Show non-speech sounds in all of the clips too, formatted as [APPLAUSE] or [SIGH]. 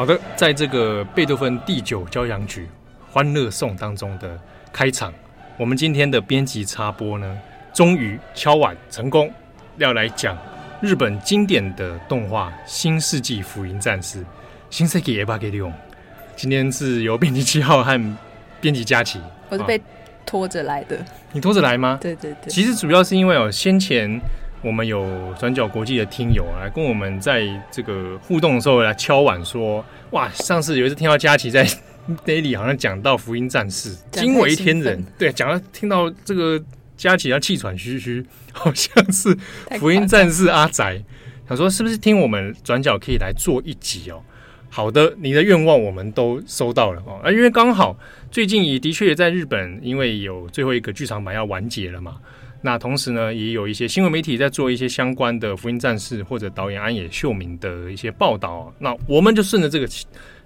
好的，在这个贝多芬第九交响曲《欢乐颂》当中的开场，我们今天的编辑插播呢，终于敲碗成功，要来讲日本经典的动画《新世纪福音战士》。新世纪エヴァンゲリオン。今天是由编辑七号和编辑佳琪，我是被拖着来的。你拖着来吗？对对对。其实主要是因为哦，先前。 我们有转角国际的听友来跟我们在这个互动的时候来敲碗说：“哇，上次有一次听到佳琪在 [LAUGHS] Daily 好像讲到福音战士，惊为天人。对，讲到听到这个佳琪要气喘吁吁，好像是福音战士阿宅。想说是不是听我们转角可以来做一集哦？好的，你的愿望我们都收到了哦。啊，因为刚好最近也的确也在日本，因为有最后一个剧场版要完结了嘛。”那同时呢，也有一些新闻媒体在做一些相关的《福音战士》或者导演安野秀明的一些报道。那我们就顺着这个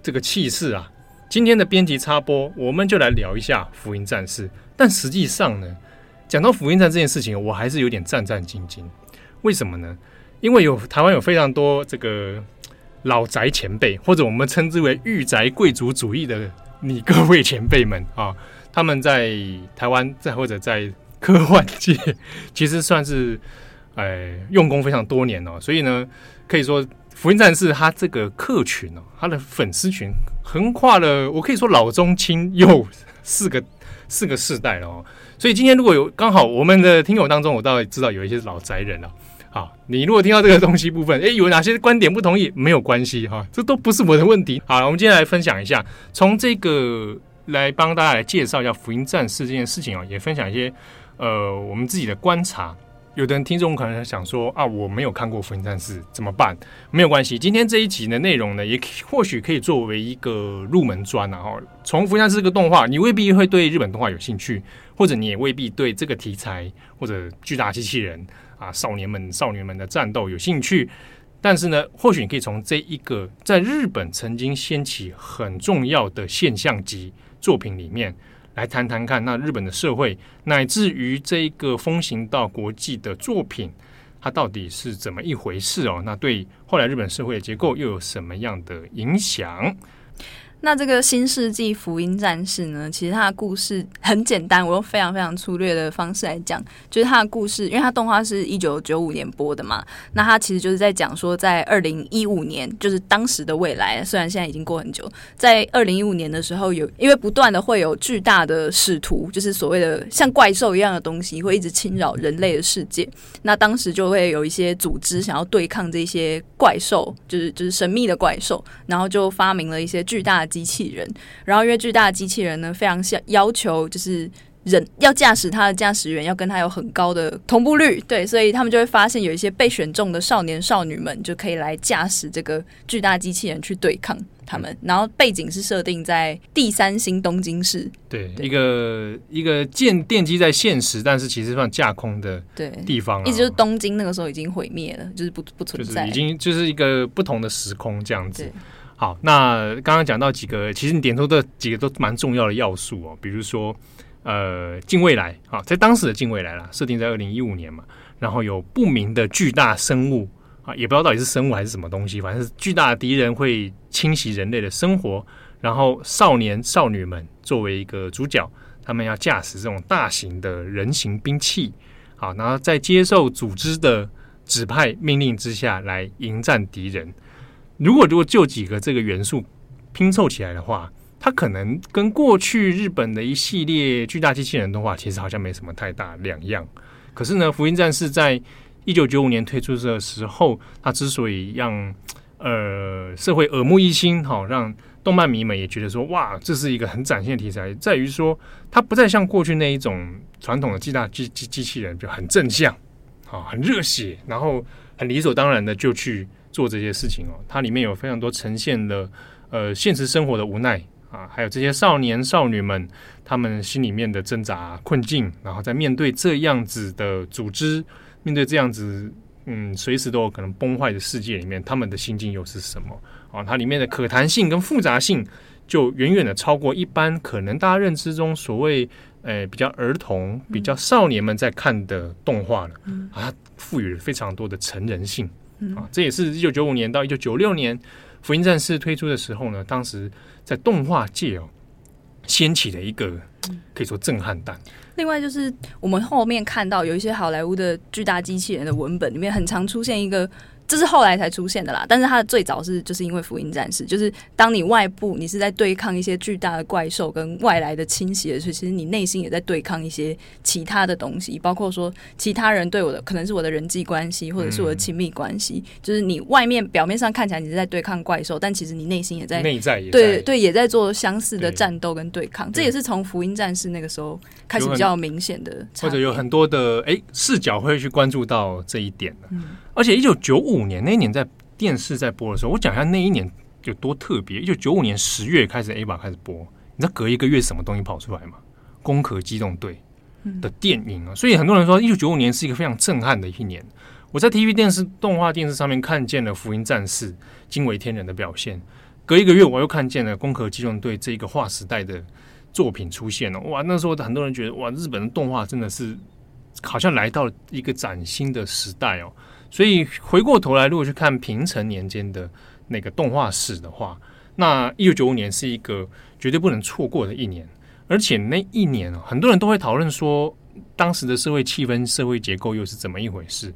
这个气势啊，今天的编辑插播，我们就来聊一下《福音战士》。但实际上呢，讲到《福音战》这件事情，我还是有点战战兢兢。为什么呢？因为有台湾有非常多这个老宅前辈，或者我们称之为御宅贵族主义的你各位前辈们啊，他们在台湾在或者在。科幻界其实算是，哎，用功非常多年哦，所以呢，可以说《福音战士》他这个客群哦，他的粉丝群横跨了，我可以说老中青幼四个四个世代了哦。所以今天如果有刚好我们的听友当中，我倒知道有一些老宅人了。好，你如果听到这个东西部分，哎，有哪些观点不同意，没有关系哈，这都不是我的问题。好，我们今天来分享一下，从这个来帮大家来介绍一下《福音战士》这件事情哦，也分享一些。呃，我们自己的观察，有的人听众可能想说啊，我没有看过《福音战士》，怎么办？没有关系，今天这一集的内容呢，也或许可以作为一个入门砖然后，从《福音战士》这个动画，你未必会对日本动画有兴趣，或者你也未必对这个题材或者巨大机器人啊、少年们、少女们的战斗有兴趣。但是呢，或许你可以从这一个在日本曾经掀起很重要的现象级作品里面。来谈谈看，那日本的社会乃至于这个风行到国际的作品，它到底是怎么一回事哦？那对后来日本社会的结构又有什么样的影响？那这个新世纪福音战士呢？其实它的故事很简单，我用非常非常粗略的方式来讲，就是它的故事，因为它动画是一九九五年播的嘛，那它其实就是在讲说，在二零一五年，就是当时的未来，虽然现在已经过很久，在二零一五年的时候有，因为不断的会有巨大的使徒，就是所谓的像怪兽一样的东西，会一直侵扰人类的世界，那当时就会有一些组织想要对抗这些怪兽，就是就是神秘的怪兽，然后就发明了一些巨大的。机器人，然后因为巨大的机器人呢，非常像要求就是人要驾驶它的驾驶员要跟他有很高的同步率，对，所以他们就会发现有一些被选中的少年少女们就可以来驾驶这个巨大机器人去对抗他们。然后背景是设定在第三星东京市，对，对。一个一个建奠基在现实，但是其实算架空的对。地方，一直就是东京那个时候已经毁灭了，就是不不存在，就是、已经就是一个不同的时空这样子。好，那刚刚讲到几个，其实你点出的几个都蛮重要的要素哦，比如说，呃，近未来啊，在当时的近未来啦，设定在二零一五年嘛，然后有不明的巨大生物啊，也不知道到底是生物还是什么东西，反正是巨大的敌人会侵袭人类的生活，然后少年少女们作为一个主角，他们要驾驶这种大型的人形兵器，好，然后在接受组织的指派命令之下来迎战敌人。如果如果就几个这个元素拼凑起来的话，它可能跟过去日本的一系列巨大机器人动画其实好像没什么太大两样。可是呢，《福音战士》在一九九五年推出的时候，它之所以让呃社会耳目一新，好让动漫迷们也觉得说哇，这是一个很崭新的题材，在于说它不再像过去那一种传统的巨大机机机器人就很正向，好很热血，然后很理所当然的就去。做这些事情哦，它里面有非常多呈现的呃现实生活的无奈啊，还有这些少年少女们他们心里面的挣扎困境，然后在面对这样子的组织，面对这样子嗯随时都有可能崩坏的世界里面，他们的心境又是什么啊？它里面的可谈性跟复杂性就远远的超过一般可能大家认知中所谓呃比较儿童、比较少年们在看的动画了啊，它赋予了非常多的成人性。啊，这也是一九九五年到一九九六年福音战士推出的时候呢，当时在动画界哦，掀起了一个可以说震撼弹。另外就是我们后面看到有一些好莱坞的巨大机器人的文本里面，很常出现一个。这是后来才出现的啦，但是它的最早是就是因为福音战士，就是当你外部你是在对抗一些巨大的怪兽跟外来的侵袭的时候，其实你内心也在对抗一些其他的东西，包括说其他人对我的可能是我的人际关系或者是我的亲密关系，嗯、就是你外面表面上看起来你是在对抗怪兽，但其实你内心也在内在也在对对也在做相似的战斗跟对抗，对。这也是从福音战士那个时候开始比较明显的，或者有很多的哎视角会去关注到这一点的。嗯而且，一九九五年那一年在电视在播的时候，我讲一下那一年有多特别。一九九五年十月开始 Ava 开始播，你知道隔一个月什么东西跑出来吗？《攻壳机动队》的电影啊！所以很多人说，一九九五年是一个非常震撼的一年。我在 TV 电视、动画电视上面看见了《福音战士》惊为天人的表现，隔一个月我又看见了《攻壳机动队》这一个划时代的作品出现了。哇，那时候很多人觉得，哇，日本的动画真的是好像来到了一个崭新的时代哦。所以回过头来，如果去看平成年间的那个动画史的话，那一九九五年是一个绝对不能错过的一年。而且那一年，很多人都会讨论说，当时的社会气氛、社会结构又是怎么一回事？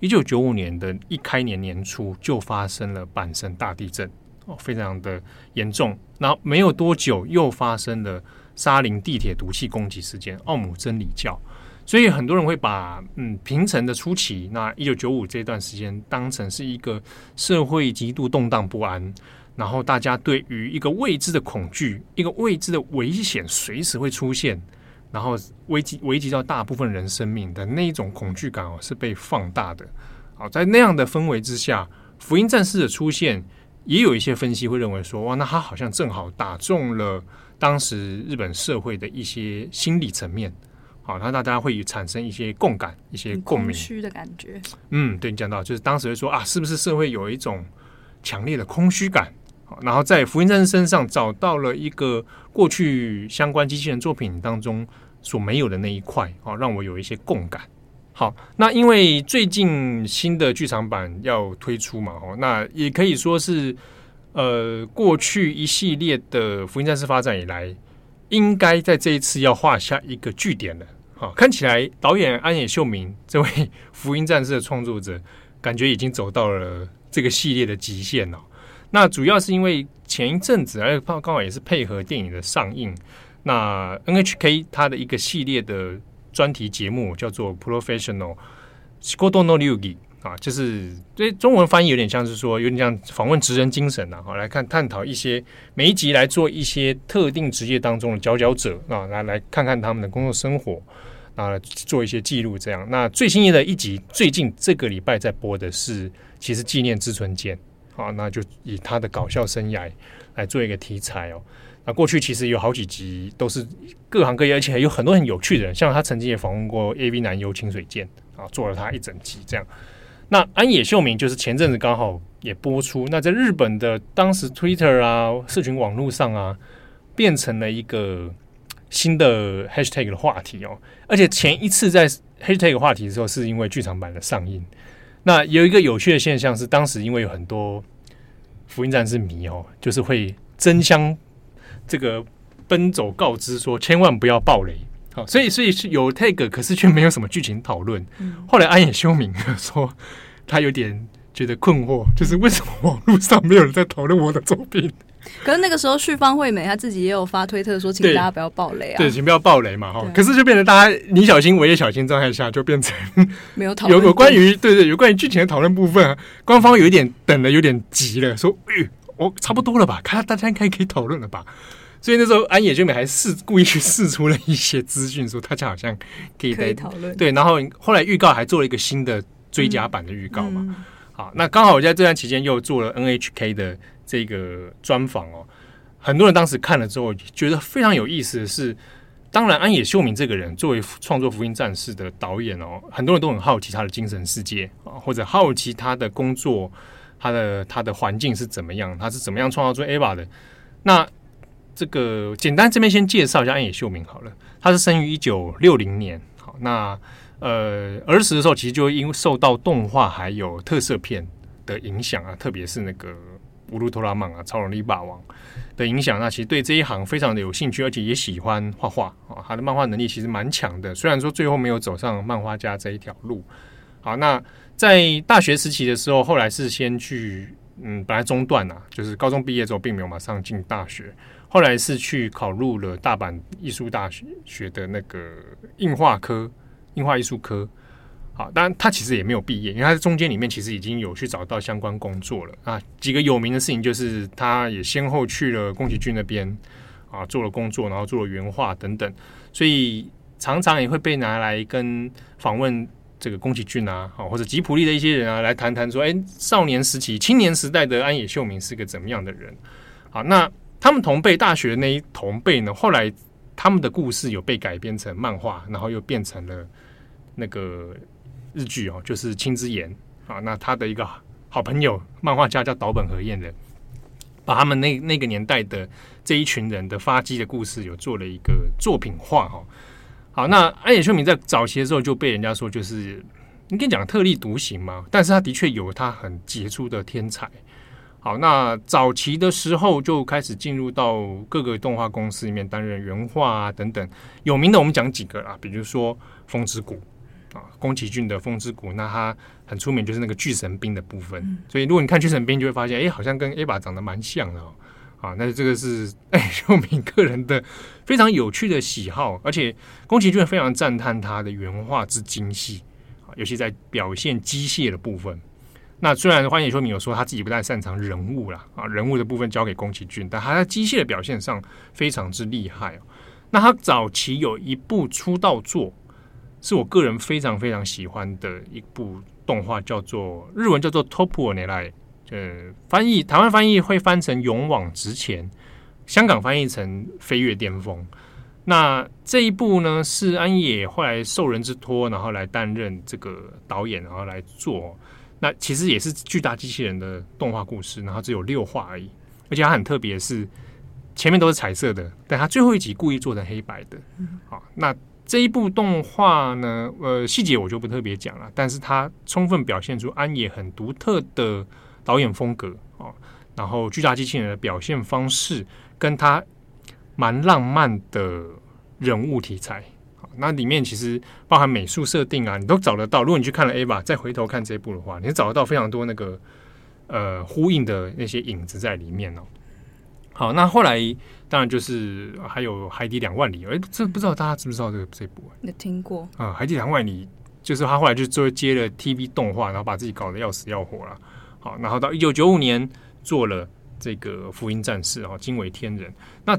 一九九五年的一开年年初就发生了阪神大地震，哦，非常的严重。然后没有多久，又发生了沙林地铁毒气攻击事件，奥姆真理教。所以很多人会把嗯平成的初期，那一九九五这段时间当成是一个社会极度动荡不安，然后大家对于一个未知的恐惧，一个未知的危险随时会出现，然后危及危及到大部分人生命的那一种恐惧感哦，是被放大的。好，在那样的氛围之下，福音战士的出现，也有一些分析会认为说，哇，那他好像正好打中了当时日本社会的一些心理层面。好，那大家会产生一些共感，一些共鸣，虚的感觉。嗯，对，你讲到就是当时会说啊，是不是社会有一种强烈的空虚感？好，然后在福音战士身上找到了一个过去相关机器人作品当中所没有的那一块，好，让我有一些共感。好，那因为最近新的剧场版要推出嘛，哦，那也可以说是呃，过去一系列的福音战士发展以来，应该在这一次要画下一个句点了。好，看起来导演安野秀明这位《福音战士》的创作者，感觉已经走到了这个系列的极限了。那主要是因为前一阵子，而且刚好也是配合电影的上映，那 NHK 它的一个系列的专题节目叫做《Professional Shikoto no Ryugi》啊，就是这中文翻译有点像是说，有点像访问职人精神呐。好，来看探讨一些每一集来做一些特定职业当中的佼佼者啊，来来看看他们的工作生活。啊，做一些记录，这样。那最新的一集，最近这个礼拜在播的是，其实纪念志村健。好，那就以他的搞笑生涯来做一个题材哦。那过去其实有好几集都是各行各业，而且有很多很有趣的人，像他曾经也访问过 AV 男优清水健啊，做了他一整集这样。那安野秀明就是前阵子刚好也播出，那在日本的当时 Twitter 啊，社群网络上啊，变成了一个。新的 hashtag 的话题哦，而且前一次在 hashtag 话题的时候，是因为剧场版的上映。那有一个有趣的现象是，当时因为有很多福音战士迷哦，就是会争相这个奔走告知说，千万不要爆雷。好，所以所以是有 tag，可是却没有什么剧情讨论。后来安野修明说，他有点觉得困惑，就是为什么网络上没有人在讨论我的作品？可是那个时候，旭方惠美她自己也有发推特说，请大家不要暴雷啊！对，请不要暴雷嘛！哈，可是就变成大家你小心，我也小心状态下，就变成没 [LAUGHS] 有讨论。有有关于对对，有关于剧情的讨论部分，官方有一点等的有点急了，说：“哎，我差不多了吧？看大家应该可以讨论了吧？”所以那时候安野秀明还试故意去试出了一些资讯，说大家好像可以讨论。对，然后后来预告还做了一个新的追加版的预告嘛。嗯嗯、好，那刚好我在这段期间又做了 NHK 的。这个专访哦，很多人当时看了之后觉得非常有意思的是，当然安野秀明这个人作为创作《福音战士》的导演哦，很多人都很好奇他的精神世界啊，或者好奇他的工作，他的他的环境是怎么样，他是怎么样创造出 EVA 的。那这个简单这边先介绍一下安野秀明好了，他是生于一九六零年，好，那呃儿时的时候其实就因为受到动画还有特色片的影响啊，特别是那个。乌鲁托拉曼啊、超能力霸王的影响，那其实对这一行非常的有兴趣，而且也喜欢画画啊。他的漫画能力其实蛮强的，虽然说最后没有走上漫画家这一条路。好，那在大学时期的时候，后来是先去嗯，本来中断啊，就是高中毕业之后并没有马上进大学，后来是去考入了大阪艺术大学学的那个印画科、印画艺术科。好，当然他其实也没有毕业，因为他在中间里面其实已经有去找到相关工作了啊。几个有名的事情就是，他也先后去了宫崎骏那边啊做了工作，然后做了原画等等，所以常常也会被拿来跟访问这个宫崎骏啊，好或者吉普力的一些人啊来谈谈说，哎，少年时期、青年时代的安野秀明是个怎么样的人？好，那他们同辈大学那一同辈呢，后来他们的故事有被改编成漫画，然后又变成了那个。日剧哦，就是青之言啊，那他的一个好朋友漫画家叫岛本和彦的，把他们那那个年代的这一群人的发迹的故事有做了一个作品化哈。好，那安野秀明在早期的时候就被人家说就是你跟你讲特立独行嘛，但是他的确有他很杰出的天才。好，那早期的时候就开始进入到各个动画公司里面担任原画啊等等，有名的我们讲几个啊，比如说风之谷。啊，宫崎骏的《风之谷》，那他很出名，就是那个巨神兵的部分。嗯、所以，如果你看巨神兵，就会发现，哎、欸，好像跟 Eva 长得蛮像的哦。啊，那这个是 [LAUGHS] 哎，秀明个人的非常有趣的喜好，而且宫崎骏非常赞叹他的原画之精细啊，尤其在表现机械的部分。那虽然欢野秀明有说他自己不太擅长人物啦，啊，人物的部分交给宫崎骏，但他在机械的表现上非常之厉害哦。那他早期有一部出道作。是我个人非常非常喜欢的一部动画，叫做日文叫做《トップを狙え》，呃，翻译台湾翻译会翻成《勇往直前》，香港翻译成《飞跃巅峰》。那这一部呢，是安野后来受人之托，然后来担任这个导演，然后来做。 那其实也是巨大机器人的动画故事，然后只有六话而已，而且它很特别，是前面都是彩色的，但它最后一集故意做成黑白的。好，那。这一部动画呢，呃，细节我就不特别讲了，但是它充分表现出安野很独特的导演风格啊，然后巨大机器人的表现方式，跟他蛮浪漫的人物题材，那里面其实包含美术设定啊，你都找得到。如果你去看了 Eva，再回头看这一部的话，你找得到非常多那个呃呼应的那些影子在里面哦。好，那后来当然就是还有《海底两万里》，哎，这不知道大家知不知道这个这部？有听过啊，《海底两万里》就是他后来就就接了 TV 动画，然后把自己搞得要死要活了。好，然后到一九九五年做了这个《福音战士》啊，惊为天人。那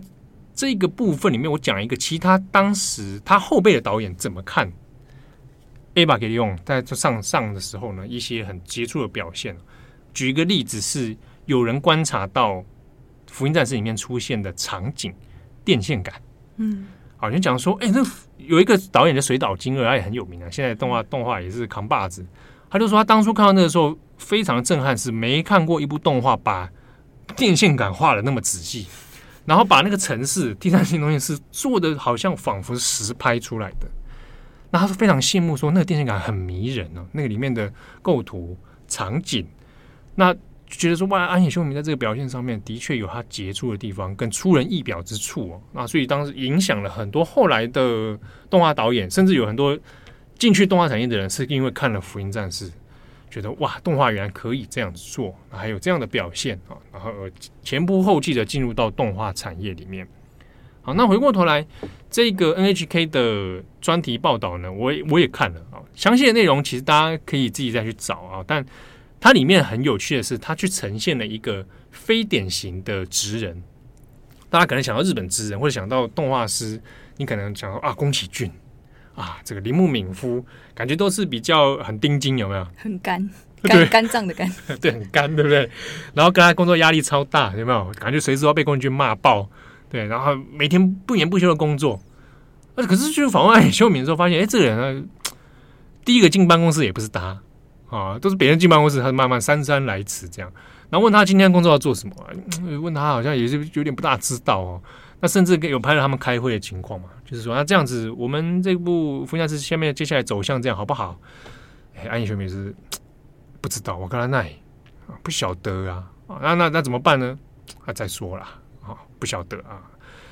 这个部分里面，我讲一个其他当时他后辈的导演怎么看 Eva 给用在这上上的时候呢，一些很杰出的表现。举一个例子是，有人观察到。福音战士里面出现的场景电线杆，嗯，好像讲说，哎、欸，那有一个导演的水岛精二，他也很有名啊。现在动画动画也是扛把子。他就说，他当初看到那个时候非常震撼，是没看过一部动画把电线杆画的那么仔细，然后把那个城市第三性东西是做的好像仿佛实拍出来的。那他是非常羡慕，说那个电线杆很迷人哦，那个里面的构图场景，那。觉得说，哇，安野秀明在这个表现上面的确有他杰出的地方，跟出人意表之处哦。那所以当时影响了很多后来的动画导演，甚至有很多进去动画产业的人，是因为看了《福音战士》，觉得哇，动画原来可以这样子做，还有这样的表现啊，然后前仆后继的进入到动画产业里面。好，那回过头来，这个 NHK 的专题报道呢，我也我也看了啊，详细的内容其实大家可以自己再去找啊，但。它里面很有趣的是，它去呈现了一个非典型的职人。大家可能想到日本职人，或者想到动画师，你可能想到啊，宫崎骏啊，这个铃木敏夫，感觉都是比较很丁金，有没有？很干，[LAUGHS] 干干燥的干，[LAUGHS] 对，很干，对不对？然后跟他工作压力超大，有没有？感觉随时要被宫崎骏骂爆，对，然后每天不眠不休的工作。那可是去访问秀明的时候，发现，哎，这个人呢，第一个进办公室也不是他。啊，都是别人进办公室，他慢慢姗姗来迟这样。然后问他今天工作要做什么，问他好像也是有点不大知道哦。甚至有拍了他们开会的情况嘛，就是说那这样子，我们这部《福音战士》下面接下来走向这样好不好？哎，安野秀明是不知道，我跟他奈啊不晓得啊，那那那怎么办呢？啊，再说了啊，不晓得啊。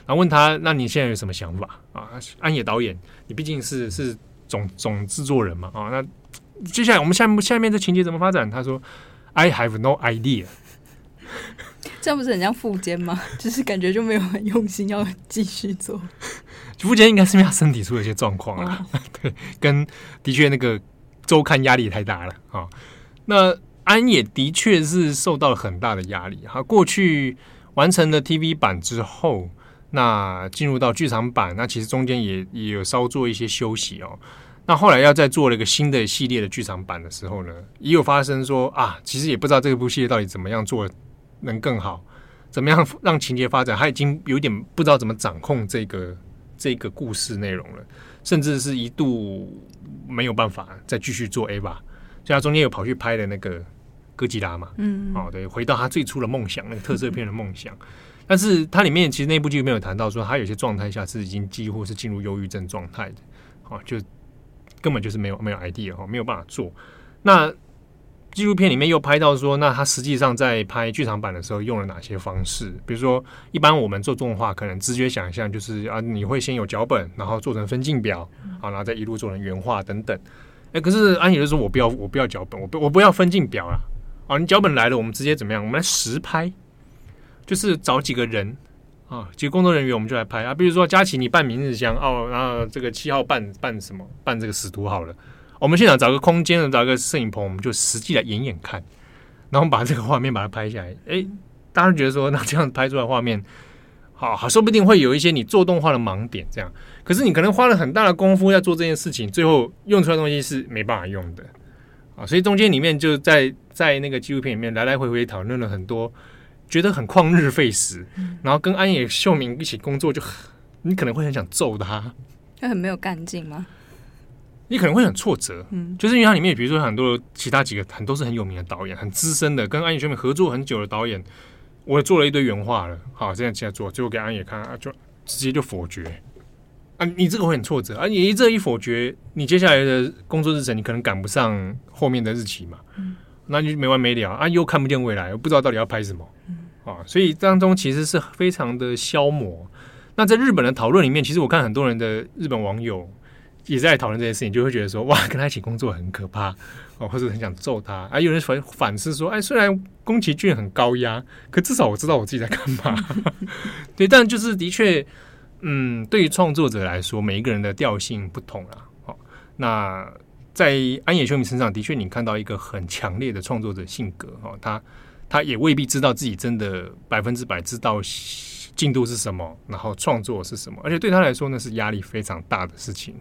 然后问他，那你现在有什么想法啊？安野导演，你毕竟是是总总制作人嘛啊？那接下来我们下面下面这情节怎么发展？他说：“I have no idea。”这样不是很像副监吗？[LAUGHS] 就是感觉就没有很用心要继续做。富坚应该是因为他身体出了一些状况啊，哦、[LAUGHS] 对，跟的确那个周刊压力也太大了啊。那安也的确是受到了很大的压力哈。过去完成了 TV 版之后，那进入到剧场版，那其实中间也也有稍做一些休息哦。那后来要再做了一个新的系列的剧场版的时候呢，也有发生说啊，其实也不知道这部系列到底怎么样做能更好，怎么样让情节发展，他已经有点不知道怎么掌控这个这个故事内容了，甚至是一度没有办法再继续做 Ava。所以他中间有跑去拍的那个哥吉拉嘛，嗯，嗯，哦，对，回到他最初的梦想，那个特色片的梦想。[LAUGHS] 但是它里面其实那部剧没有谈到说，他有些状态下是已经几乎是进入忧郁症状态的，哦，就根本就是没有没有 idea 哦，没有办法做。那纪录片里面又拍到说，那他实际上在拍剧场版的时候用了哪些方式？比如说，一般我们做动画可能直觉想象就是啊，你会先有脚本，然后做成分镜表，啊，然后再一路做成原画等等。哎，可是安野就说我不要，我不要脚本，我不我不要分镜表啊！啊，你脚本来了，我们直接怎么样？我们来实拍，就是找几个人啊，几个工作人员，我们就来拍啊。比如说佳琪，你扮明日香哦，然后这个七号扮扮什么？扮这个使徒好了。我们现场找个空间，找个摄影棚，我们就实际来演演看，然后把这个画面把它拍下来。哎，大家觉得说，那这样拍出来画面。好好，说不定会有一些你做动画的盲点，这样。可是你可能花了很大的功夫在做这件事情，最后用出来的东西是没办法用的啊。所以中间里面就在在那个纪录片里面来来回回讨论了很多，觉得很旷日费时。然后跟安野秀明一起工作就，就你可能会很想揍他，他很没有干劲吗？你可能会很挫折，嗯，就是因为它里面比如说很多其他几个很都是很有名的导演，很资深的，跟安野秀明合作很久的导演。我做了一堆原画了，好，这样现在做，最后给安野看啊，就直接就否决啊！你这个会很挫折啊！你一这一否决，你接下来的工作日程你可能赶不上后面的日期嘛，嗯，那就没完没了啊！又看不见未来，不知道到底要拍什么，嗯，啊，所以当中其实是非常的消磨。那在日本的讨论里面，其实我看很多人的日本网友也在讨论这件事情，就会觉得说，哇，跟他一起工作很可怕。哦，或者很想揍他啊！有人反反思说：“哎，虽然宫崎骏很高压，可至少我知道我自己在干嘛。[LAUGHS] ”对，但就是的确，嗯，对于创作者来说，每一个人的调性不同啊。好，那在安野秀明身上的确，你看到一个很强烈的创作者性格。哦，他他也未必知道自己真的百分之百知道进度是什么，然后创作是什么，而且对他来说呢，是压力非常大的事情。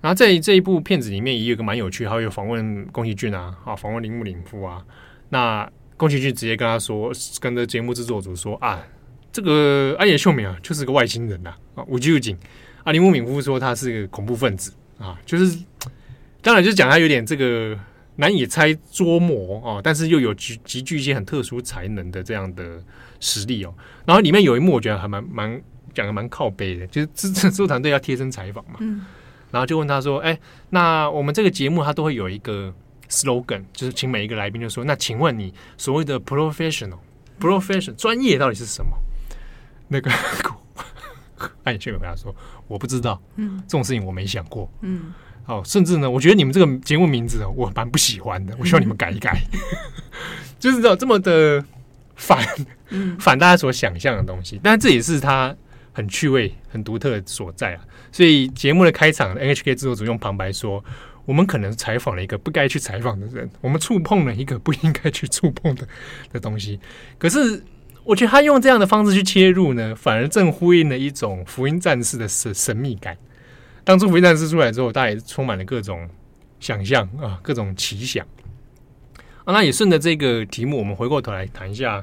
然后在这一部片子里面也有个蛮有趣，还有访问宫崎骏啊，啊，访问铃木敏夫啊。那宫崎骏直接跟他说，跟着节目制作组说啊，这个安野秀明啊，就是个外星人呐啊，宇宙人。啊，铃木敏夫说他是个恐怖分子啊，就是当然就是讲他有点这个难以猜捉摸啊，但是又有极极具一些很特殊才能的这样的实力哦。然后里面有一幕我觉得还蛮蛮讲的蛮靠背的，就是制制作团队要贴身采访嘛。然后就问他说：“哎，那我们这个节目它都会有一个 slogan，就是请每一个来宾就说，那请问你所谓的 professional profession 专业到底是什么？”那个安野秀明回答说：“我不知道，嗯，这种事情我没想过，嗯，好，甚至呢，我觉得你们这个节目名字我蛮不喜欢的，我希望你们改一改，嗯、[LAUGHS] 就是这这么的反，反大家所想象的东西，但这也是他。”很趣味、很独特的所在啊！所以节目的开场，NHK 制作组用旁白说：“我们可能采访了一个不该去采访的人，我们触碰了一个不应该去触碰的的东西。”可是，我觉得他用这样的方式去切入呢，反而正呼应了一种福音战士的神神秘感。当初福音战士出来之后，大家也充满了各种想象啊，各种奇想。那也顺着这个题目，我们回过头来谈一下。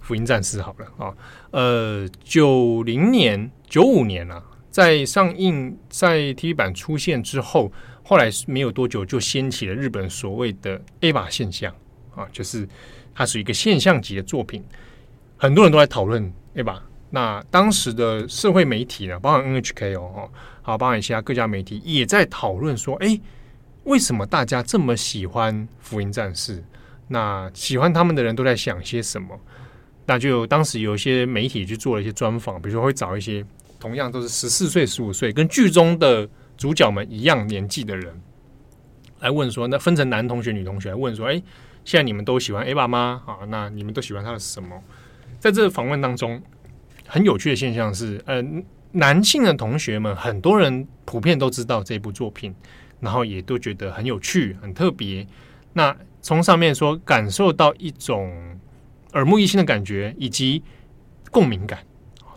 福音战士好了啊，呃，九零年、九五年啊，在上映在 TV 版出现之后，后来没有多久就掀起了日本所谓的 A 把现象啊，就是它是一个现象级的作品，很多人都在讨论 A 把。那当时的社会媒体呢，包含 NHK 哦，好，包含其他各家媒体也在讨论说，哎，为什么大家这么喜欢福音战士？那喜欢他们的人都在想些什么？那就当时有一些媒体去做了一些专访，比如说会找一些同样都是十四岁、十五岁，跟剧中的主角们一样年纪的人来问说，那分成男同学、女同学来问说，哎，现在你们都喜欢 Ava 吗？啊，那你们都喜欢他的什么？在这个访问当中，很有趣的现象是，呃，男性的同学们很多人普遍都知道这部作品，然后也都觉得很有趣、很特别。那从上面说感受到一种耳目一新的感觉，以及共鸣感。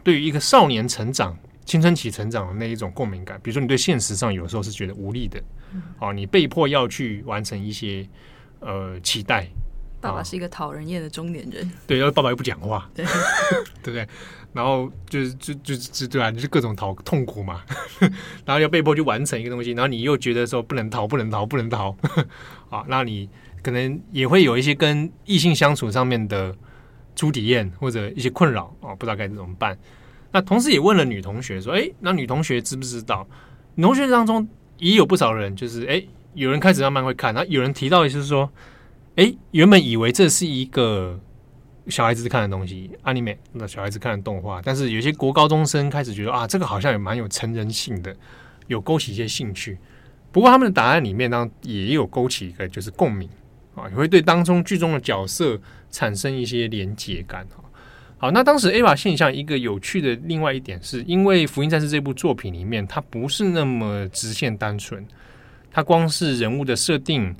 对于一个少年成长、青春期成长的那一种共鸣感，比如说你对现实上有时候是觉得无力的，哦，你被迫要去完成一些呃期待。爸爸是一个讨人厌的中年人，对，然后爸爸又不讲话，对，[LAUGHS] 对不对？然后就是就就就对啊，就是各种讨痛苦嘛，[LAUGHS] 然后要被迫去完成一个东西，然后你又觉得说不能逃，不能逃，不能逃，[LAUGHS] 啊，那你可能也会有一些跟异性相处上面的初体验或者一些困扰啊，不知道该怎么办。那同时也问了女同学说，哎，那女同学知不知道？女同学当中也有不少人，就是哎，有人开始慢慢会看，然后有人提到，就是说。哎，原本以为这是一个小孩子看的东西，anime，那小孩子看的动画，但是有些国高中生开始觉得啊，这个好像也蛮有成人性的，有勾起一些兴趣。不过他们的答案里面呢，也有勾起一个就是共鸣啊，也会对当中剧中的角色产生一些连结感哈。好，那当时 Ava 现象一个有趣的另外一点，是因为《福音战士》这部作品里面，它不是那么直线单纯，它光是人物的设定。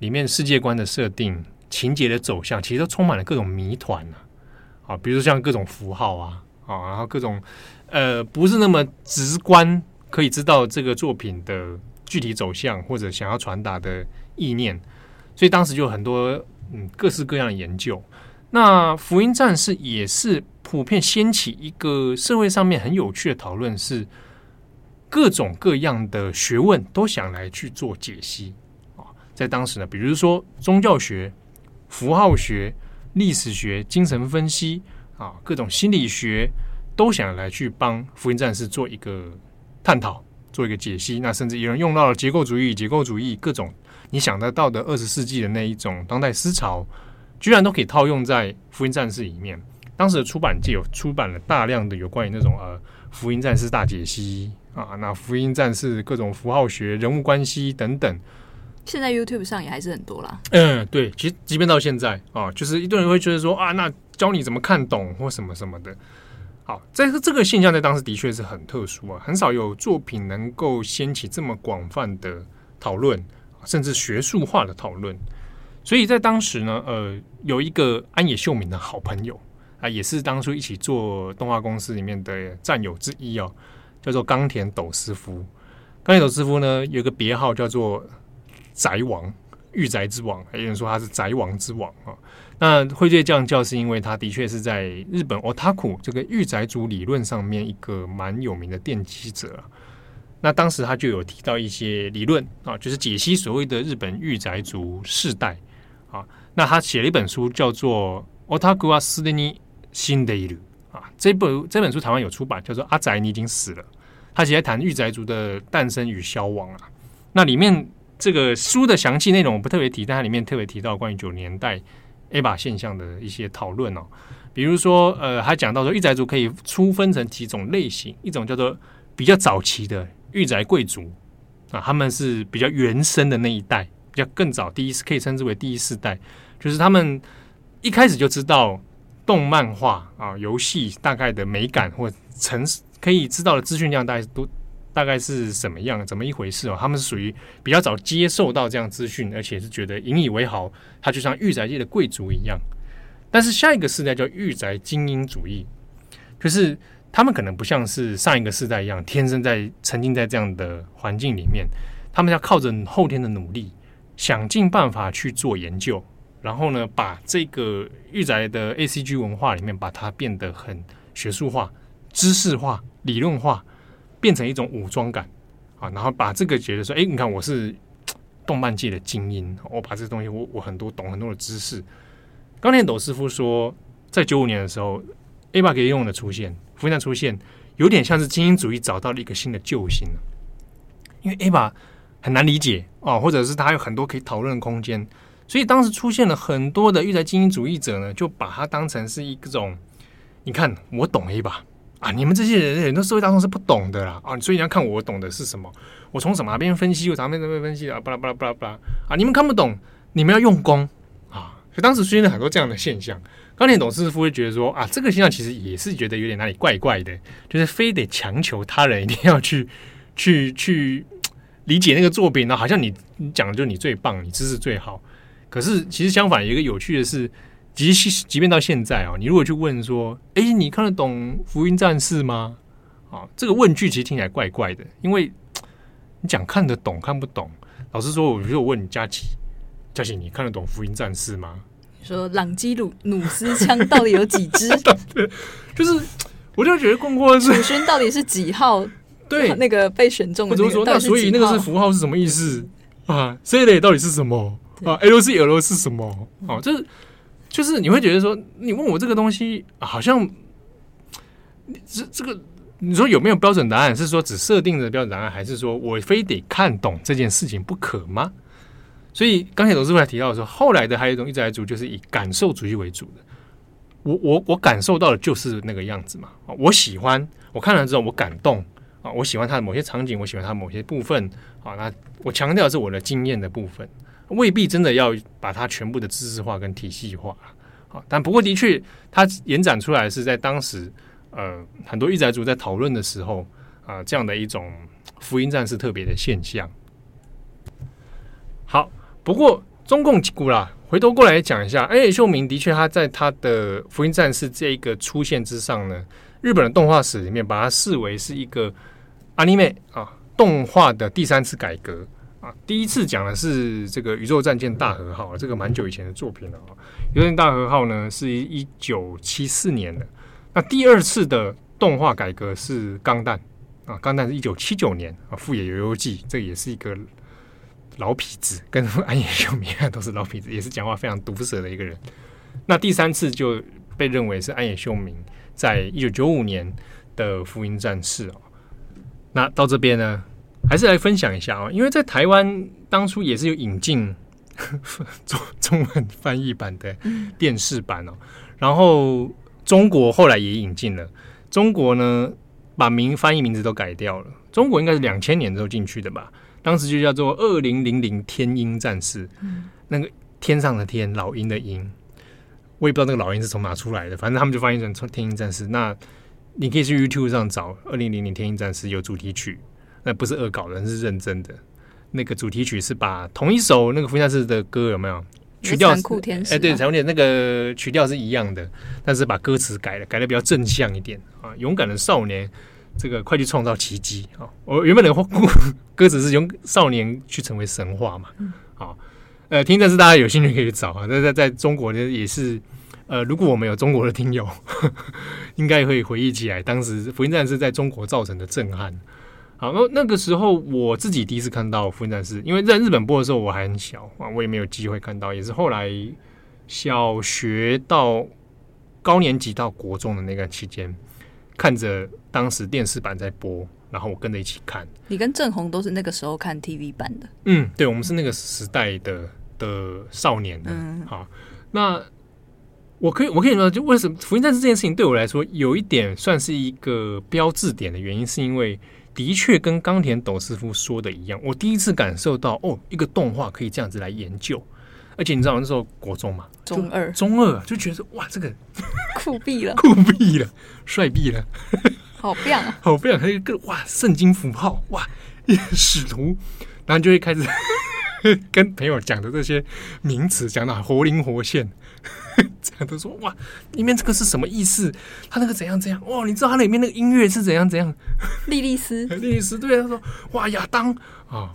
里面世界观的设定、情节的走向，其实都充满了各种谜团啊！啊，比如说像各种符号啊，啊，然后各种呃，不是那么直观可以知道这个作品的具体走向或者想要传达的意念，所以当时就有很多嗯各式各样的研究。那《福音战士》也是普遍掀起一个社会上面很有趣的讨论，是各种各样的学问都想来去做解析啊。在当时呢，比如说宗教学、符号学、历史学、精神分析啊，各种心理学都想来去帮福音战士做一个探讨，做一个解析。那甚至有人用到了结构主义、结构主义各种你想得到的二十世纪的那一种当代思潮，居然都可以套用在福音战士里面。当时的出版界有出版了大量的有关于那种呃福音战士大解析啊，那福音战士各种符号学、人物关系等等。现在 YouTube 上也还是很多啦。嗯，对，其实即便到现在啊，就是一堆人会觉得说啊，那教你怎么看懂或什么什么的。好，在这个现象在当时的确是很特殊啊，很少有作品能够掀起这么广泛的讨论，甚至学术化的讨论。所以在当时呢，呃，有一个安野秀明的好朋友啊，也是当初一起做动画公司里面的战友之一哦，叫做冈田斗司夫。冈田斗司夫呢，有个别号叫做。宅王，御宅之王，还有人说他是宅王之王啊。那会被这样叫，是因为他的确是在日本 Otaku 这个御宅族理论上面一个蛮有名的奠基者。那当时他就有提到一些理论啊，就是解析所谓的日本御宅族世代啊。那他写了一本书叫做《Otaku wa sudeni に死んでいる》啊。这本这本书台湾有出版，叫做《阿宅你已经死了》。他其实在谈御宅族的诞生与消亡啊。那里面。这个书的详细内容我不特别提，但它里面特别提到关于九年代 EVA 现象的一些讨论哦。比如说，呃，还讲到说，御宅族可以粗分成几种类型，一种叫做比较早期的 御宅贵族啊，他们是比较原生的那一代，比较更早，第一可以称之为第一世代，就是他们一开始就知道动漫画啊、游戏大概的美感或成可以知道的资讯量，大概都。大概是什么样，怎么一回事哦？他们是属于比较早接受到这样资讯，而且是觉得引以为豪，他就像御宅界的贵族一样。但是下一个世代叫御宅精英主义，就是他们可能不像是上一个世代一样，天生在沉浸在这样的环境里面，他们要靠着后天的努力，想尽办法去做研究，然后呢，把这个御宅的 ACG 文化里面，把它变得很学术化、知识化、理论化。变成一种武装感啊，然后把这个觉得说，哎，你看我是动漫界的精英，我把这东西我我很多懂很多的知识。冈田斗师傅说，在九五年的时候，EVA 给用的出现，福音战出现，有点像是精英主义找到了一个新的救星。因为 A 把很难理解啊，或者是它有很多可以讨论的空间，所以当时出现了很多的育才精英主义者呢，就把它当成是一种，你看我懂 A 把啊，你们这些人很多社会大众是不懂的啦。啊，所以你要看我懂的是什么，我从什么边分析，我从哪边边分析啊，巴拉巴拉巴拉巴拉。啊，你们看不懂，你们要用功。啊，所以当时出现了很多这样的现象。钢铁董事夫会觉得说啊，这个现象其实也是觉得有点哪里怪怪的，就是非得强求他人一定要去 [LAUGHS] 去去理解那个作品呢，好像你你讲的就是你最棒，你知识最好。可是，其实相反，一个有趣的是，即即便到现在啊，你如果去问说：“哎，你看得懂《福音战士》吗？”啊，这个问句其实听起来怪怪的，因为你讲看得懂看不懂。老实说，我如果问你佳琪，佳琪，你看得懂《福音战士》吗？你说朗基鲁努斯枪到底有几支？[LAUGHS] 对，就是我就觉得困惑的是，楚勋到底是几号？对，那个被选中的那个说，那所以那个是符号是什么意思啊？C 类到底是什么？啊，L C L 是什么？哦，就是就是你会觉得说，你问我这个东西，好像这这个，你说有没有标准答案？是说只设定的标准答案，还是说我非得看懂这件事情不可吗？所以刚才董事会提到说，后来的还有一种育才族，就是以感受主义为主的。我我我感受到的就是那个样子嘛。我喜欢，我看了之后我感动啊，我喜欢他的某些场景，我喜欢他某些部分啊。那我强调的是我的经验的部分。未必真的要把它全部的知识化跟体系化，好，但不过的确，它延展出来是在当时，呃，很多育才族在讨论的时候啊、这样的一种福音战士特别的现象。好，不过中共几股啦，回头过来讲一下，安野秀明的确他在他的福音战士这一个出现之上呢，日本的动画史里面把它视为是一个 anime 啊动画的第三次改革。啊，第一次讲的是这个宇宙战舰大和号，这个蛮久以前的作品了啊。宇宙大和号呢是一九七四年的。那第二次的动画改革是钢弹啊，钢弹是一九七九年啊，富野由悠记，这也是一个老痞子，[LAUGHS] 跟安野秀明都是老痞子，也是讲话非常毒舌的一个人。那第三次就被认为是安野秀明在一九九五年的福音战士哦。那到这边呢？还是来分享一下啊，因为在台湾当初也是有引进 [LAUGHS] 中中文翻译版的电视版哦，然后中国后来也引进了，中国呢把名翻译名字都改掉了，中国应该是两千年之后进去的吧，当时就叫做二零零零天鹰战士，那个天上的天，老鹰的鹰，我也不知道那个老鹰是从哪出来的，反正他们就翻译成天鹰战士。那你可以去 YouTube 上找二零零零天鹰战士有主题曲。那不是恶搞的，是认真的。那个主题曲是把同一首那个福音战士的歌有没有曲调？哎，对，残酷天那个曲调是一样的，但是把歌词改了，改的比较正向一点啊。勇敢的少年，这个快去创造奇迹啊！我原本的 [LAUGHS] 歌词是用少年去成为神话嘛。好，呃，听战士大家有兴趣可以找啊。那在在中国呢，也是呃，如果我们有中国的听友，呵 [LAUGHS] 呵应该会回忆起来当时福音战士在中国造成的震撼。好，那那个时候我自己第一次看到《福音战士》，因为在日本播的时候我还很小啊，我也没有机会看到，也是后来小学到高年级到国中的那个期间，看着当时电视版在播，然后我跟着一起看。你跟郑红都是那个时候看 TV 版的？嗯，对，我们是那个时代的的少年的。嗯，好，那我可以我可以说，就为什么《福音战士》这件事情对我来说有一点算是一个标志点的原因，是因为。的确跟冈田斗司夫说的一样，我第一次感受到哦，一个动画可以这样子来研究，而且你知道那时候国中嘛，中二，中二就觉得哇，这个 [LAUGHS] [LAUGHS] 酷毙了，酷毙了，帅毙了，[LAUGHS] 好棒啊，好棒，还有一个哇，圣经符号哇，使徒，然后就会开始跟朋友讲的这些名词讲的活灵活现。这样都说哇，里面这个是什么意思？他那个怎样怎样？哇，你知道他里面那个音乐是怎样怎样？莉莉丝，莉莉丝，对，他说哇，亚当啊、哦，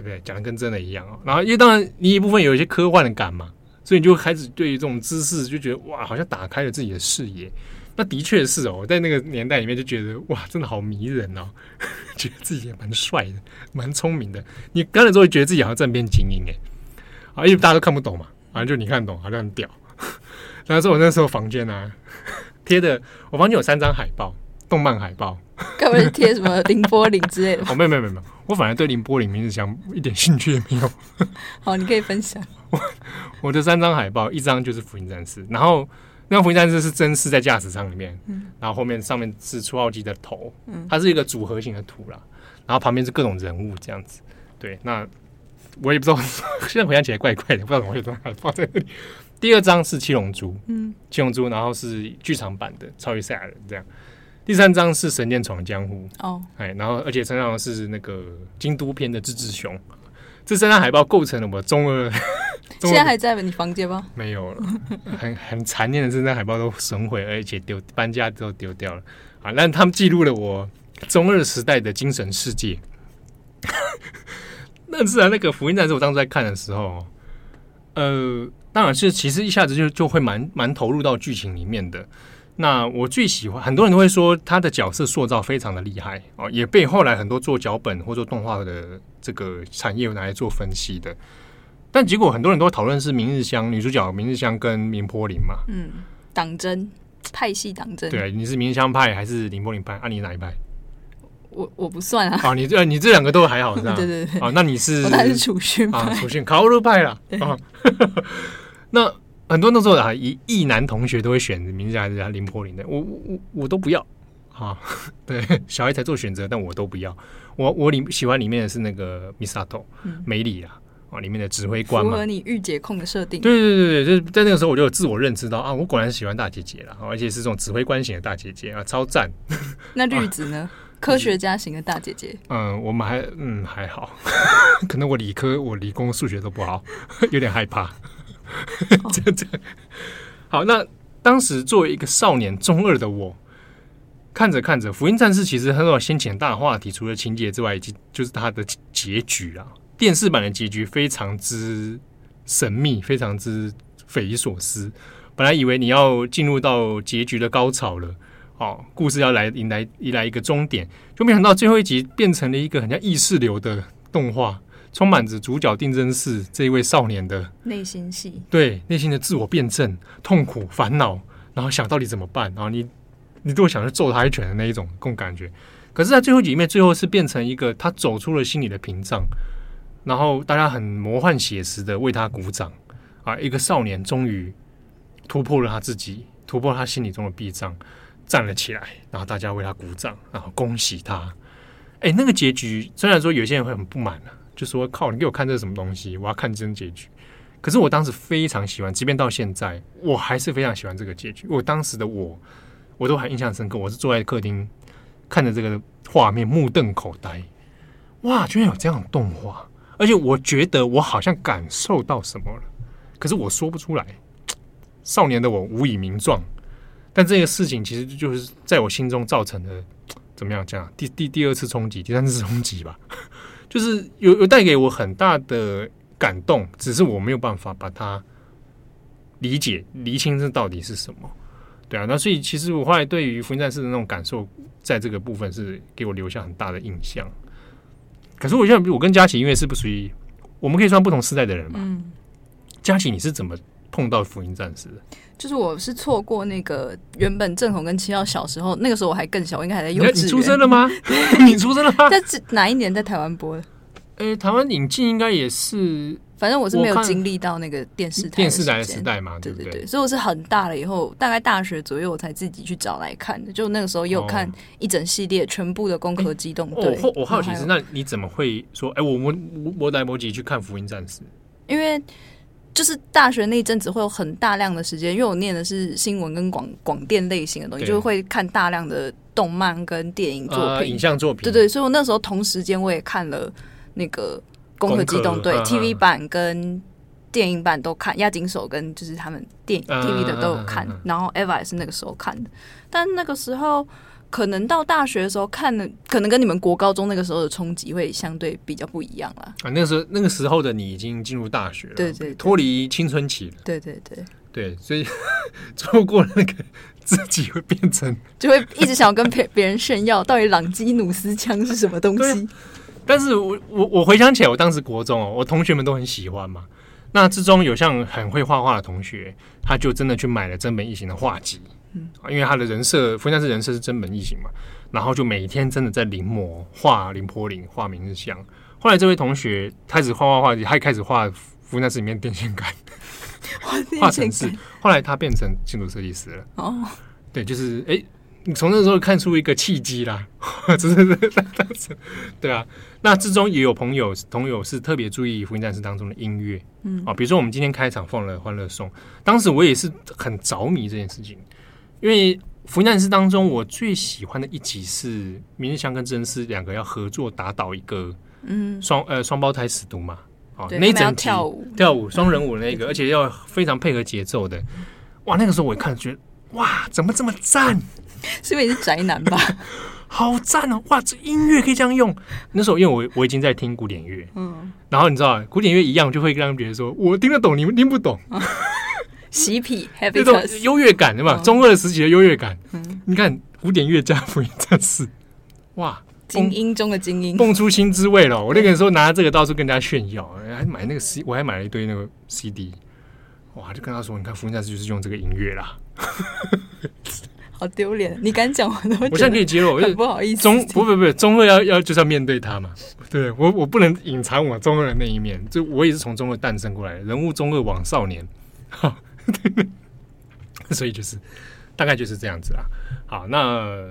对不对？讲的跟真的一样哦。然后因为当然你一部分有一些科幻的感嘛，所以你就开始对于这种知识就觉得哇，好像打开了自己的视野。那的确是哦，在那个年代里面就觉得哇，真的好迷人哦，[LAUGHS] 觉得自己也蛮帅的，蛮聪明的。你刚才之后觉得自己好像正边精英哎，啊，因为大家都看不懂嘛。反正就你看懂，好像很屌。[LAUGHS] 但是我那时候房间呢、啊，[LAUGHS] 贴的我房间有三张海报，动漫海报。该该不会贴什么林波林之类的？哦，没有没有没有，我反而对林波林明日香一点兴趣也没有。[LAUGHS] 好，你可以分享。我我的三张海报，一张就是福音战士，然后那个福音战士是真实在驾驶舱里面，嗯，然后后面上面是初号机的头，嗯，它是一个组合型的图啦，然后旁边是各种人物这样子。对，那我也不知道，[LAUGHS] 现在回想起来怪怪的，不知道怎么会这样放在那里。第二张是七龙珠，嗯，七龙珠，然后是剧场版的超越赛亚人这样。第三张是神剑闯江湖，哦，哎，然后而且身上是那个京都篇的志志雄。这三张海报构成了我中二。[LAUGHS] 中二现在还在你房间吗？没有了，很很残念的是，那海报都损毁，而且丢搬家都丢掉了啊！但他们记录了我中二时代的精神世界。[LAUGHS] 但是啊，那个福音战士，我当时在看的时候，呃。当然是，其实一下子就就会蛮蛮投入到剧情里面的。那我最喜欢，很多人都会说他的角色塑造非常的厉害哦，也被后来很多做脚本或做动画的这个产业拿来做分析的。但结果很多人都会讨论是明日香女主角明日香跟明波林嘛，嗯，党争派系党争，对，你是明日香派还是林波林派？啊，你哪一派？我我不算啊。啊，你这你这两个都还好是吧？对 [LAUGHS] 对对。啊，那你是？我是储训派啊，储训 [LAUGHS] 卡路派啦啊。[LAUGHS] 那很多那时候啊，一一男同学都会选明日香还是林柏林的，我我我都不要啊。[LAUGHS] 对，小孩才做选择，但我都不要。我我里喜欢里面的是那个 Misato 梅里啊，啊，里面的指挥官嘛，符合你御姐控的设定。对对对对，就是在那个时候我就有自我认知到啊，我果然是喜欢大姐姐了，而且是这种指挥官型的大姐姐啊，超赞。[LAUGHS] 那绿子呢？[LAUGHS] 啊、科学家型的大姐姐？嗯，我们还嗯还好，可能我理科我理工数学都不好，有点害怕。[LAUGHS] 这这好，那当时作为一个少年中二的我，看着看着《福音战士》，其实很多先前大话题，除了情节之外，以及就是它的结局啊。电视版的结局非常之神秘，非常之匪夷所思。本来以为你要进入到结局的高潮了，哦，故事要来迎来迎来一个终点，就没想到最后一集变成了一个很像意识流的动画。充满着主角定真寺这一位少年的内心戏，对内心的自我辩证、痛苦、烦恼，然后想到底怎么办，然后你你都会想去揍他一拳的那一种共感觉。可是，在最后几面，最后是变成一个他走出了心理的屏障，然后大家很魔幻写实的为他鼓掌啊！一个少年终于突破了他自己，突破了他心理中的壁障，站了起来，然后大家为他鼓掌，然后恭喜他。哎，那个结局虽然说有些人会很不满了。就说靠，你给我看这是什么东西？我要看真结局。可是我当时非常喜欢，即便到现在，我还是非常喜欢这个结局。我当时的我，我都还印象深刻。我是坐在客厅看着这个画面，目瞪口呆。哇，居然有这样的动画！而且我觉得我好像感受到什么了，可是我说不出来。少年的我无以名状，但这个事情其实就是在我心中造成的怎么样讲？第第第二次冲击，第三次冲击吧。就是有有带给我很大的感动，只是我没有办法把它理解厘清这到底是什么，对啊，那所以其实我后来对于福音战士的那种感受，在这个部分是给我留下很大的印象。可是我现在我跟佳琪因为是不属于，我们可以算不同时代的人嘛。嗯，佳琪你是怎么碰到福音战士的？就是我是错过那个原本正红跟七号小时候，那个时候我还更小，我应该还在幼稚园。你出生了吗？你出生了吗？[LAUGHS] 在 [LAUGHS] 哪一年在台湾播的？呃、欸，台湾引进应该也是，反正我是没有经历到那个电视台电视台的时代嘛，对不对？对所以我是很大了以后，大概大学左右我才自己去找来看的。就那个时候也有看一整系列全部的《攻壳机动队》欸。我我好奇是，那你怎么会说？哎、欸，我我我来不及去看《福音战士》，因为。就是大学那一阵子会有很大量的时间，因为我念的是新闻跟广广电类型的东西，就会看大量的动漫跟电影作品、呃、影像作品。对对，所以我那时候同时间我也看了那个《攻壳机动队》TV 版跟电影版都看，押井守跟就是他们电影 TV 的都有看，然后 Eva 也是那个时候看的，但那个时候。可能到大学的时候看的，可能跟你们国高中那个时候的冲击会相对比较不一样了。啊，那个时候那个时候的你已经进入大学了，对对，脱离青春期了。对对对对，所以 [LAUGHS] 错过了那个自己会变成，[LAUGHS] 就会一直想要跟别别人炫耀，到底朗基努斯枪是什么东西。但是我我我回想起来，我当时国中哦，我同学们都很喜欢嘛。那之中有像很会画画的同学，他就真的去买了真本一行的画集。嗯，因为他的人设福音战士人设是真本异形嘛，然后就每天真的在临摹画廉颇岭，画明日香。后来这位同学开始画画画，他也开始画福音战士里面电线杆，[LAUGHS] 画程式。后来他变成建筑设计师了。哦，对，就是哎。欸你从那时候看出一个契机啦，真的是 [LAUGHS] 当时，对啊。那之中也有朋友朋友是特别注意《福音战士》当中的音乐，嗯啊，比如说我们今天开场放了《欢乐颂》，当时我也是很着迷这件事情，因为《福音战士》当中我最喜欢的一集是明日香跟真丝两个要合作打倒一个嗯双呃双胞胎死毒嘛，哦那一整跳舞跳舞双人舞那个，而且要非常配合节奏的，哇，那个时候我一看觉得哇，怎么这么赞？是因为你是宅男吧？[LAUGHS] 好赞哦！哇，这音乐可以这样用。那时候因为我我已经在听古典乐，嗯，然后你知道，古典乐一样就会让别人说我听得懂，你们听不懂。[LAUGHS] 嬉皮，这种优越感对吧？中二时期的优越感。嗯，你看古典乐加福音战士，哇，精英中的精英，蹦出新滋味了。我那个时候拿这个到处跟人家炫耀，还买那个 C，我还买了一堆那个 CD。哇，就跟他说，你看福音战士就是用这个音乐啦。[LAUGHS] 好丢脸！你敢讲我都会。我现在可以揭露，我不好意思。中不不不，中二要要就是要面对他嘛。对我我不能隐藏我中二的那一面，就我也是从中二诞生过来的，人物中二往少年。哈，[LAUGHS] 所以就是大概就是这样子啦。好，那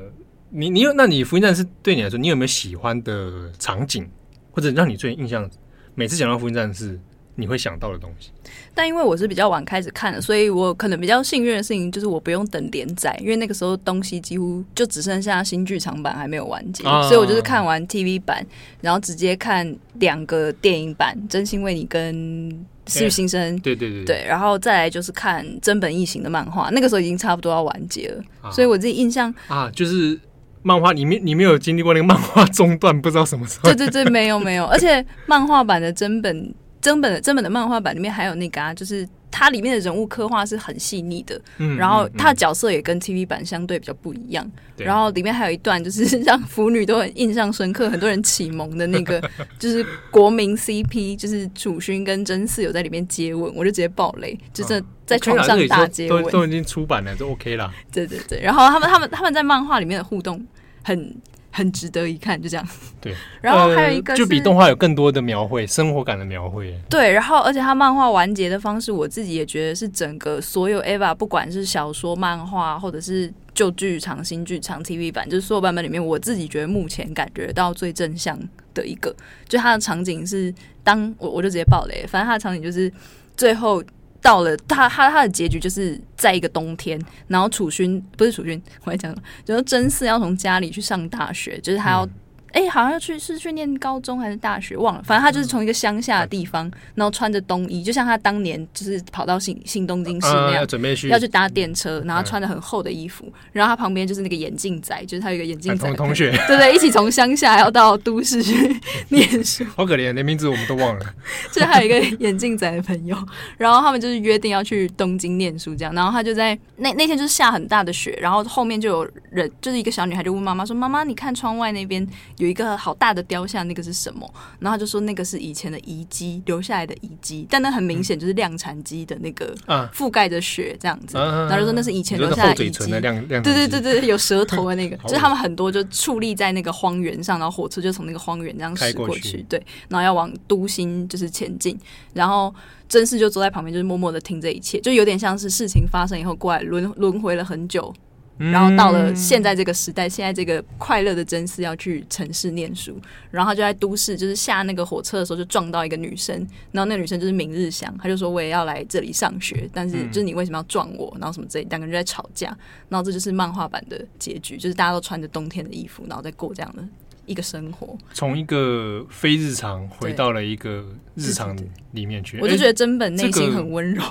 你你有那你福音战士对你来说，你有没有喜欢的场景，或者让你最印象？每次讲到福音战士。你会想到的东西，但因为我是比较晚开始看的，所以我可能比较幸运的事情就是我不用等连载，因为那个时候东西几乎就只剩下新剧场版还没有完结，啊、所以我就是看完 TV 版，然后直接看两个电影版《真心为你》跟《私域新生》，对对对对，然后再来就是看真本异形的漫画，那个时候已经差不多要完结了，啊、所以我自己印象啊，就是漫画里面你没有经历过那个漫画中断，不知道什么时候，对对对，没有没有，而且漫画版的真本。真本的真本的漫画版里面还有那个啊，就是它里面的人物刻画是很细腻的，嗯，然后它的角色也跟 TV 版相对比较不一样。对然后里面还有一段 [LAUGHS] 就是让腐女都很印象深刻，很多人启蒙的那个，[LAUGHS] 就是国民 CP，就是楚勋跟真嗣有在里面接吻，我就直接爆雷，就是在床上大接吻，都都已经出版了，就 OK 了。对对对，然后他们他们他们在漫画里面的互动很。很值得一看，就这样。对，[LAUGHS] 然后还有一个、呃、就比动画有更多的描绘，生活感的描绘。对，然后而且它漫画完结的方式，我自己也觉得是整个所有 EVA，不管是小说、漫画，或者是旧剧场、新剧场、TV 版，就是所有版本里面，我自己觉得目前感觉到最正向的一个，就它的场景是当我我就直接爆雷，反正它的场景就是最后。到了他他他的结局就是在一个冬天，然后楚勋不是楚勋，我在讲，就是真嗣要从家里去上大学，就是他要。嗯哎、欸，好像要去是去念高中还是大学，忘了。反正他就是从一个乡下的地方，嗯、然后穿着冬衣，就像他当年就是跑到新新东京市那样，啊、准备去要去搭电车，然后穿着很厚的衣服，嗯、然后他旁边就是那个眼镜仔，就是他有一个眼镜仔同，同学，[LAUGHS] 对对，一起从乡下要到都市去念书，好 [LAUGHS] 可怜，连名字我们都忘了。就是还有一个眼镜仔的朋友，然后他们就是约定要去东京念书，这样，然后他就在那那天就是下很大的雪，然后后面就有人，就是一个小女孩就问妈妈说：“妈妈，你看窗外那边有一个好大的。”雕像那个是什么？然后他就说那个是以前的遗迹留下来的遗迹，但那很明显就是量产机的那个覆盖着雪这样子。啊、然后就说那是以前留下来的遗迹。对对对对，有舌头的那个，[LAUGHS] 就是他们很多就矗立在那个荒原上，然后火车就从那个荒原这样驶过去。对，然后要往都心就是前进。然后真嗣就坐在旁边，就是默默的听这一切，就有点像是事情发生以后过来轮轮回了很久。然后到了现在这个时代，现在这个快乐的真丝要去城市念书，然后他就在都市，就是下那个火车的时候就撞到一个女生，然后那个女生就是明日香，他就说我也要来这里上学，但是就是你为什么要撞我？然后什么之类，两个人就在吵架，然后这就是漫画版的结局，就是大家都穿着冬天的衣服，然后再过这样的一个生活，从一个非日常回到了一个日常里面去。我就觉得真本内心很温柔，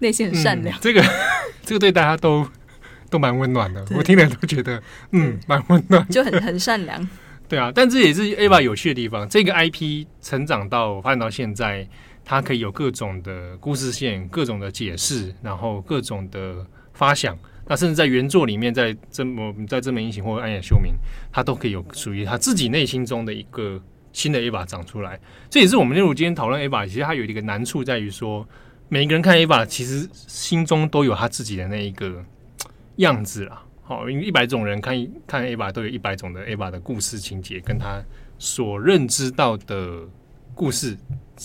内心很善良。这个 [LAUGHS] 这个对大家都。都蛮温暖的，我听了都觉得，嗯，蛮温暖，就很很善良。[LAUGHS] 对啊，但这也是 Ava 有趣的地方。这个 IP 成长到发展到现在，它可以有各种的故事线、各种的解释，然后各种的发想。那甚至在原作里面，在这么在真本义行或者暗夜秀明，它都可以有属于他自己内心中的一个新的 Ava 长出来。这也是我们例如今天讨论 Ava，其实它有一个难处在于说，每一个人看 Ava，其实心中都有他自己的那一个。样子啦。好，因为一百种人看一看 EVA 都有一百种的 EVA 的故事情节，跟他所认知到的故事、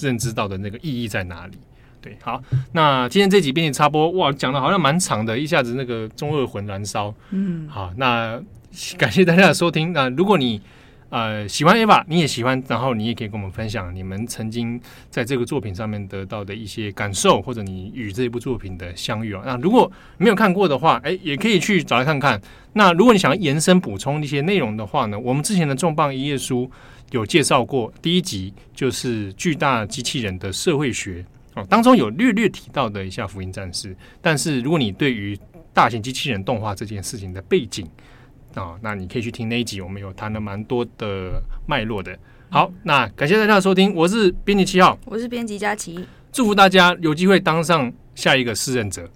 认知到的那个意义在哪里？对，好，那今天这集编辑插播，哇，讲的好像蛮长的，一下子那个中二魂燃烧。嗯，好，那感谢大家的收听。那如果你呃，喜欢 EVA，你也喜欢，然后你也可以跟我们分享你们曾经在这个作品上面得到的一些感受，或者你与这部作品的相遇啊。那如果没有看过的话，哎，也可以去找来看看。那如果你想要延伸补充一些内容的话呢，我们之前的重磅一页书有介绍过，第一集就是巨大机器人的社会学哦，当中有略略提到的一下福音战士。但是如果你对于大型机器人动画这件事情的背景，啊、哦，那你可以去听那一集，我们有谈了蛮多的脉络的。好，那感谢大家的收听，我是编辑七号，我是编辑佳琪，祝福大家有机会当上下一个试任者。